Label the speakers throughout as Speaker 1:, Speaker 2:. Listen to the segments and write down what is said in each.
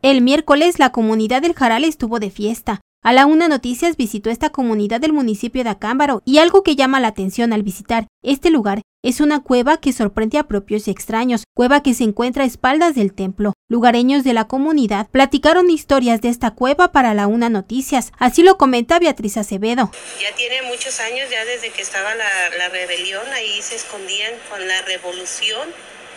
Speaker 1: El miércoles la comunidad del Jaral estuvo de fiesta. A la Una Noticias visitó esta comunidad del municipio de Acámbaro y algo que llama la atención al visitar este lugar es una cueva que sorprende a propios y extraños, cueva que se encuentra a espaldas del templo. Lugareños de la comunidad platicaron historias de esta cueva para la Una Noticias, así lo comenta Beatriz Acevedo.
Speaker 2: Ya tiene muchos años, ya desde que estaba la, la rebelión, ahí se escondían con la revolución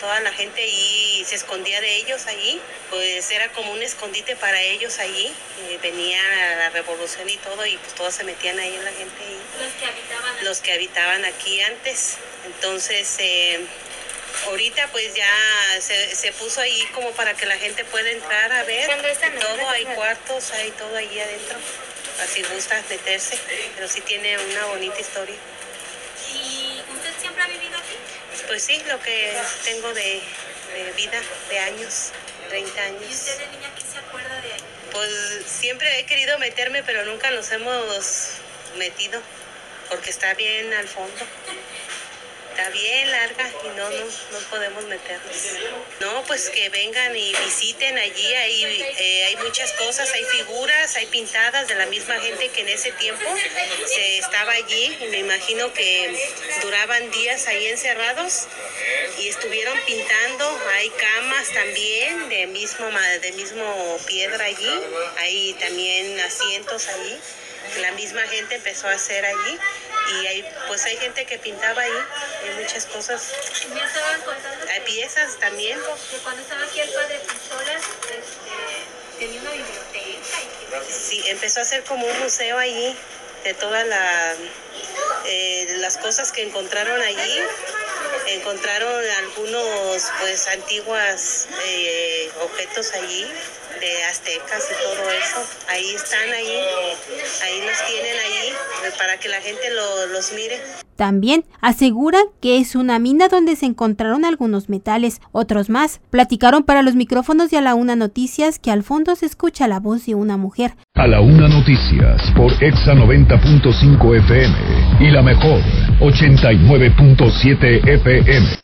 Speaker 2: toda la gente ahí se escondía de ellos allí, pues era como un escondite para ellos allí. venía la revolución y todo y pues todos se metían ahí en la gente. Ahí.
Speaker 3: Los que habitaban.
Speaker 2: Los que habitaban aquí antes. Entonces, eh, ahorita pues ya se, se, puso ahí como para que la gente pueda entrar a ver. Todo, hay cuartos, hay todo ahí adentro. Así gusta meterse, pero sí tiene una bonita historia.
Speaker 3: ¿Y usted siempre ha vivido aquí?
Speaker 2: Pues sí, lo que tengo de, de vida, de años, 30 años.
Speaker 3: ¿Y usted de niña qué se acuerda de ahí?
Speaker 2: Pues siempre he querido meterme, pero nunca nos hemos metido, porque está bien al fondo está bien larga y no nos no podemos meternos. No, pues que vengan y visiten allí, hay, eh, hay muchas cosas, hay figuras, hay pintadas de la misma gente que en ese tiempo se estaba allí y me imagino que duraban días ahí encerrados y estuvieron pintando, hay camas también de mismo, de mismo piedra allí, hay también asientos allí la misma gente empezó a hacer allí y hay, pues hay gente que pintaba ahí, hay muchas cosas.
Speaker 3: Me estaban contando
Speaker 2: hay piezas también.
Speaker 3: Que cuando estaba aquí el padre Pistolas, este, tenía una biblioteca. Y que...
Speaker 2: Sí, empezó a hacer como un museo allí de todas la, eh, las cosas que encontraron allí. Encontraron algunos pues antiguos eh, objetos allí de aztecas y todo eso. Ahí están, ahí, ahí los tienen para que la gente lo, los mire.
Speaker 1: También aseguran que es una mina donde se encontraron algunos metales, otros más. Platicaron para los micrófonos de A la Una Noticias que al fondo se escucha la voz de una mujer.
Speaker 4: A la Una Noticias por Exa 90.5 FM y la mejor 89.7 FM.